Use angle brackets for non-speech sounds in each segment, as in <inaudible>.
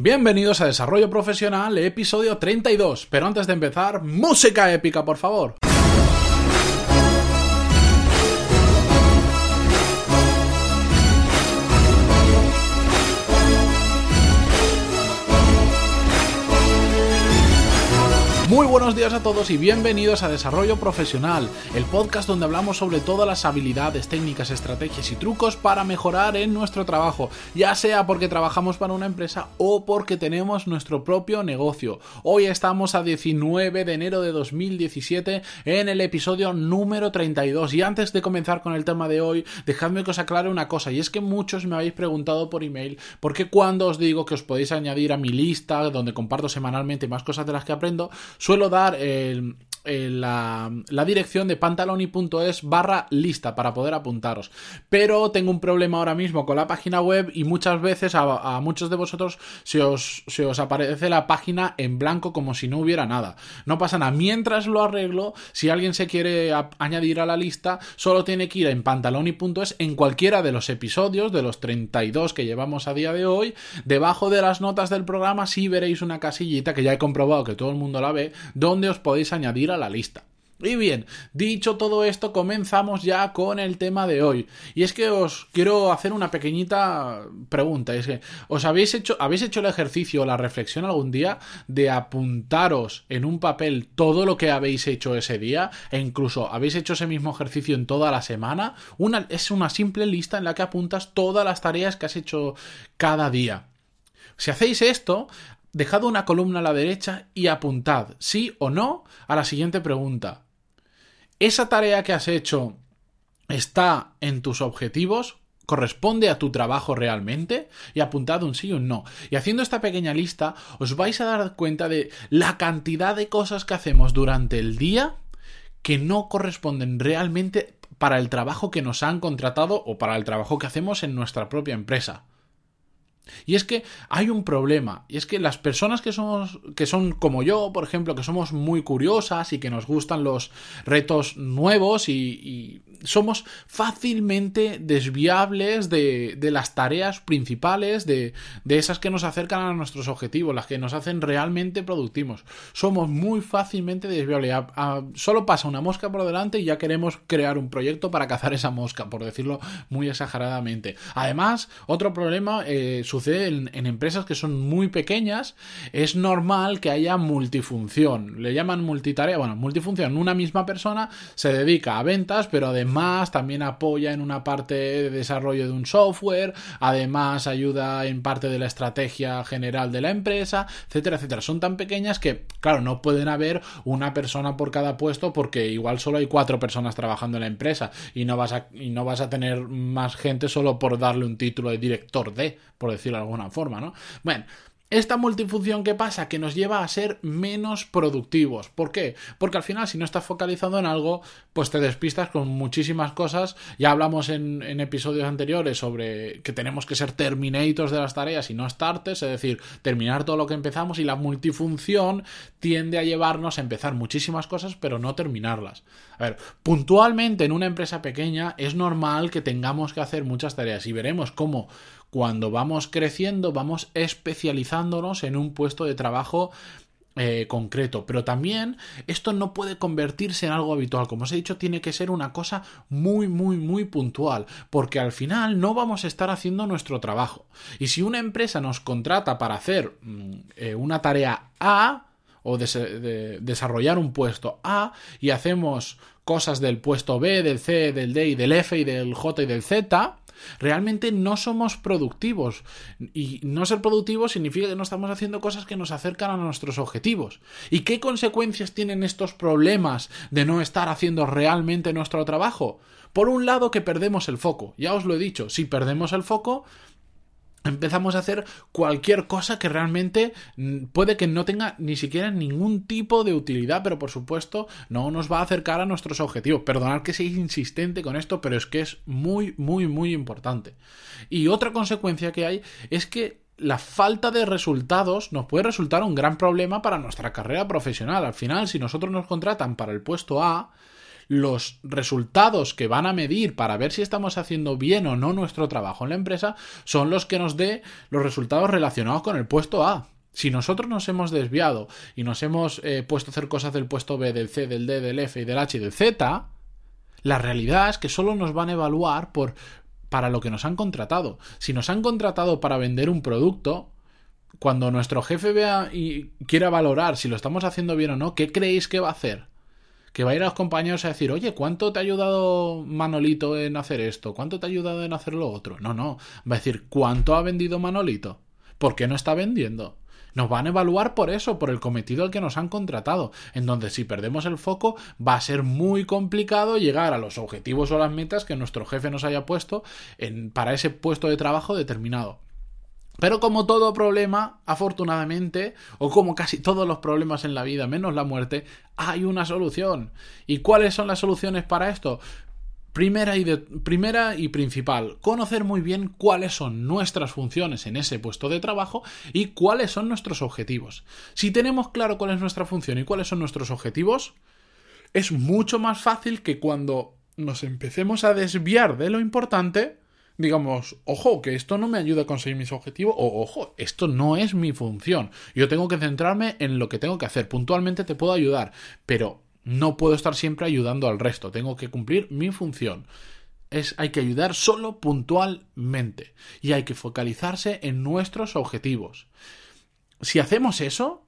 Bienvenidos a Desarrollo Profesional, episodio 32. Pero antes de empezar, música épica, por favor. Muy buenos días a todos y bienvenidos a Desarrollo Profesional, el podcast donde hablamos sobre todas las habilidades, técnicas, estrategias y trucos para mejorar en nuestro trabajo, ya sea porque trabajamos para una empresa o porque tenemos nuestro propio negocio. Hoy estamos a 19 de enero de 2017 en el episodio número 32 y antes de comenzar con el tema de hoy, dejadme que os aclare una cosa y es que muchos me habéis preguntado por email por qué cuando os digo que os podéis añadir a mi lista donde comparto semanalmente más cosas de las que aprendo, suelo dar el, la, dirección de pantaloni.es barra lista para poder apuntaros. Pero tengo un problema ahora mismo con la página web y muchas veces a, muchos de vosotros se os, se os, aparece la página en blanco como si no hubiera nada. No pasa nada. Mientras lo arreglo, si alguien se quiere añadir a la lista, solo tiene que ir en pantaloni.es en cualquiera de los episodios, de los 32 que llevamos a día de hoy. Debajo de las notas del programa sí veréis una casillita que ya he comprobado que todo el mundo la ve, donde os podéis añadir a la lista. Y bien, dicho todo esto, comenzamos ya con el tema de hoy. Y es que os quiero hacer una pequeñita pregunta. Es que, ¿os habéis hecho, habéis hecho el ejercicio o la reflexión algún día de apuntaros en un papel todo lo que habéis hecho ese día? E incluso habéis hecho ese mismo ejercicio en toda la semana. Una, es una simple lista en la que apuntas todas las tareas que has hecho cada día. Si hacéis esto, dejad una columna a la derecha y apuntad sí o no a la siguiente pregunta. ¿Esa tarea que has hecho está en tus objetivos? ¿Corresponde a tu trabajo realmente? Y apuntad un sí o un no. Y haciendo esta pequeña lista, os vais a dar cuenta de la cantidad de cosas que hacemos durante el día que no corresponden realmente para el trabajo que nos han contratado o para el trabajo que hacemos en nuestra propia empresa. Y es que hay un problema, y es que las personas que somos, que son como yo, por ejemplo, que somos muy curiosas y que nos gustan los retos nuevos y, somos fácilmente desviables de, las tareas principales, de, esas que nos acercan a nuestros objetivos, las que nos hacen realmente productivos. Somos muy fácilmente desviables. solo pasa una mosca por delante y ya queremos crear un proyecto para cazar esa mosca, por decirlo muy exageradamente. Además, otro problema eh, sucede en, empresas que son muy pequeñas, es normal que haya multifunción. Le llaman multitarea, bueno, multifunción. Una misma persona se dedica a ventas, pero además también apoya en una parte de desarrollo de un software, además ayuda en parte de la estrategia general de la empresa, etcétera, etcétera. Son tan pequeñas que, claro, no pueden haber una persona por cada puesto porque igual solo hay cuatro personas trabajando en la empresa y no vas a, y no vas a tener más gente solo por darle un título de director de, por de alguna forma, ¿no? Bueno, esta multifunción que pasa que nos lleva a ser menos productivos. ¿Por qué? Porque al final si no estás focalizado en algo, pues te despistas con muchísimas cosas. Ya hablamos en, episodios anteriores sobre que tenemos que ser terminators de las tareas y no starters, es decir, terminar todo lo que empezamos y la multifunción tiende a llevarnos a empezar muchísimas cosas pero no terminarlas. A ver, puntualmente en una empresa pequeña es normal que tengamos que hacer muchas tareas y veremos cómo cuando vamos creciendo vamos especializándonos en un puesto de trabajo eh, concreto. Pero también esto no puede convertirse en algo habitual. Como os he dicho, tiene que ser una cosa muy, muy, muy puntual. Porque al final no vamos a estar haciendo nuestro trabajo. Y si una empresa nos contrata para hacer mm, eh, una tarea A o de desarrollar un puesto A y hacemos cosas del puesto B, del C, del D y del F y del J y del Z, Realmente no somos productivos. Y no ser productivos significa que no estamos haciendo cosas que nos acercan a nuestros objetivos. ¿Y qué consecuencias tienen estos problemas de no estar haciendo realmente nuestro trabajo? Por un lado que perdemos el foco. Ya os lo he dicho, si perdemos el foco, empezamos a hacer cualquier cosa que realmente mm, puede que no tenga ni siquiera ningún tipo de utilidad, pero por supuesto no nos va a acercar a nuestros objetivos. Perdonad que sea insistente con esto, pero es que es muy, muy, muy importante. Y otra consecuencia que hay es que la falta de resultados nos puede resultar un gran problema para nuestra carrera profesional. Al final, si nosotros nos contratan para el puesto A, los resultados que van a medir para ver si estamos haciendo bien o no nuestro trabajo en la empresa son los que nos dé los resultados relacionados con el puesto A. Si nosotros nos hemos desviado y nos hemos eh, puesto a hacer cosas del puesto B, del C, del D, del F y del H y del Z, la realidad es que solo nos van a evaluar por para lo que nos han contratado. Si nos han contratado para vender un producto, cuando nuestro jefe vea y quiera valorar si lo estamos haciendo bien o no, ¿qué creéis que va a hacer? Que va a ir a los compañeros a decir, oye, ¿cuánto te ha ayudado Manolito en hacer esto? ¿Cuánto te ha ayudado en hacer lo otro? No, no. Va a decir, ¿cuánto ha vendido Manolito? ¿Por qué no está vendiendo? Nos van a evaluar por eso, por el cometido al que nos han contratado, en donde si perdemos el foco va a ser muy complicado llegar a los objetivos o las metas que nuestro jefe nos haya puesto para ese puesto de trabajo determinado. Pero como todo problema, afortunadamente, o como casi todos los problemas en la vida, menos la muerte, hay una solución. ¿Y cuáles son las soluciones para esto? Primera y, principal, conocer muy bien cuáles son nuestras funciones en ese puesto de trabajo y cuáles son nuestros objetivos. Si tenemos claro cuál es nuestra función y cuáles son nuestros objetivos, es mucho más fácil que cuando nos empecemos a desviar de lo importante, digamos, ojo, que esto no me ayuda a conseguir mis objetivos, o ojo, esto no es mi función. Yo tengo que centrarme en lo que tengo que hacer. Puntualmente te puedo ayudar, pero no puedo estar siempre ayudando al resto. Tengo que cumplir mi función. Es, hay que ayudar solo puntualmente y hay que focalizarse en nuestros objetivos. Si hacemos eso,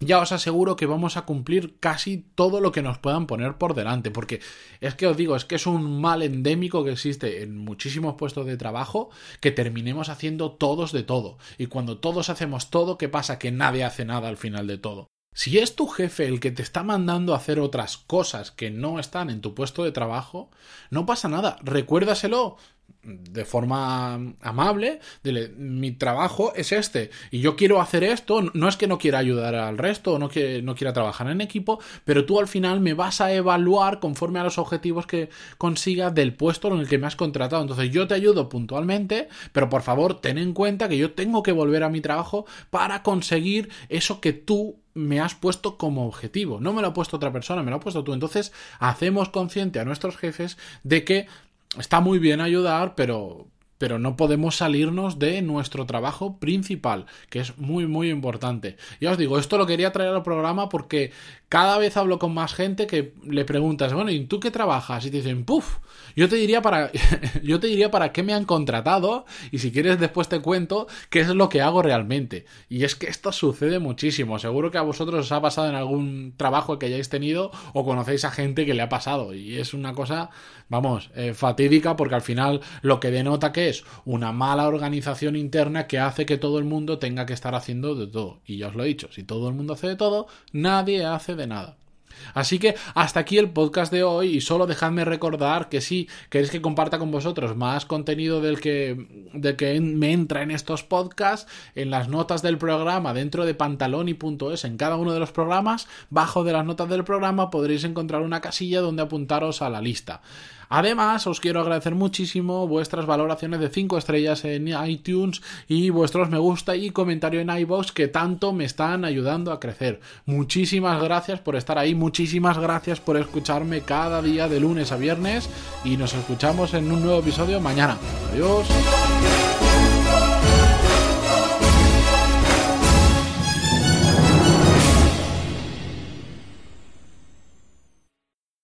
ya os aseguro que vamos a cumplir casi todo lo que nos puedan poner por delante, porque es que os digo, es que es un mal endémico que existe en muchísimos puestos de trabajo que terminemos haciendo todos de todo. Y cuando todos hacemos todo, ¿qué pasa? Que nadie hace nada al final de todo. Si es tu jefe el que te está mandando a hacer otras cosas que no están en tu puesto de trabajo, no pasa nada, recuérdaselo de forma amable, dile, mi trabajo es este y yo quiero hacer esto, no es que no quiera ayudar al resto o no, que, no quiera trabajar en equipo, pero tú al final me vas a evaluar conforme a los objetivos que consiga del puesto en el que me has contratado. Entonces yo te ayudo puntualmente, pero por favor ten en cuenta que yo tengo que volver a mi trabajo para conseguir eso que tú me has puesto como objetivo. No me lo ha puesto otra persona, me lo ha puesto tú. Entonces hacemos consciente a nuestros jefes de que está muy bien ayudar, pero, pero no podemos salirnos de nuestro trabajo principal, que es muy, muy importante. Ya os digo, esto lo quería traer al programa porque cada vez hablo con más gente que le preguntas, bueno, ¿y tú qué trabajas? Y te dicen, puf, yo te diría para, <laughs> yo te diría para qué me han contratado y si quieres después te cuento qué es lo que hago realmente. Y es que esto sucede muchísimo. Seguro que a vosotros os ha pasado en algún trabajo que hayáis tenido o conocéis a gente que le ha pasado. Y es una cosa, vamos, eh, fatídica porque al final lo que denota que es una mala organización interna que hace que todo el mundo tenga que estar haciendo de todo. Y ya os lo he dicho, si todo el mundo hace de todo, nadie hace de nada. Así que hasta aquí el podcast de hoy y solo dejadme recordar que si queréis que comparta con vosotros más contenido del que, del que me entra en estos podcasts, en las notas del programa dentro de pantaloni.es, en cada uno de los programas, bajo de las notas del programa podréis encontrar una casilla donde apuntaros a la lista. Además, os quiero agradecer muchísimo vuestras valoraciones de 5 estrellas en iTunes y vuestros me gusta y comentario en iVoox que tanto me están ayudando a crecer. Muchísimas gracias por estar ahí, muchísimas gracias por escucharme cada día de lunes a viernes y nos escuchamos en un nuevo episodio mañana. Adiós.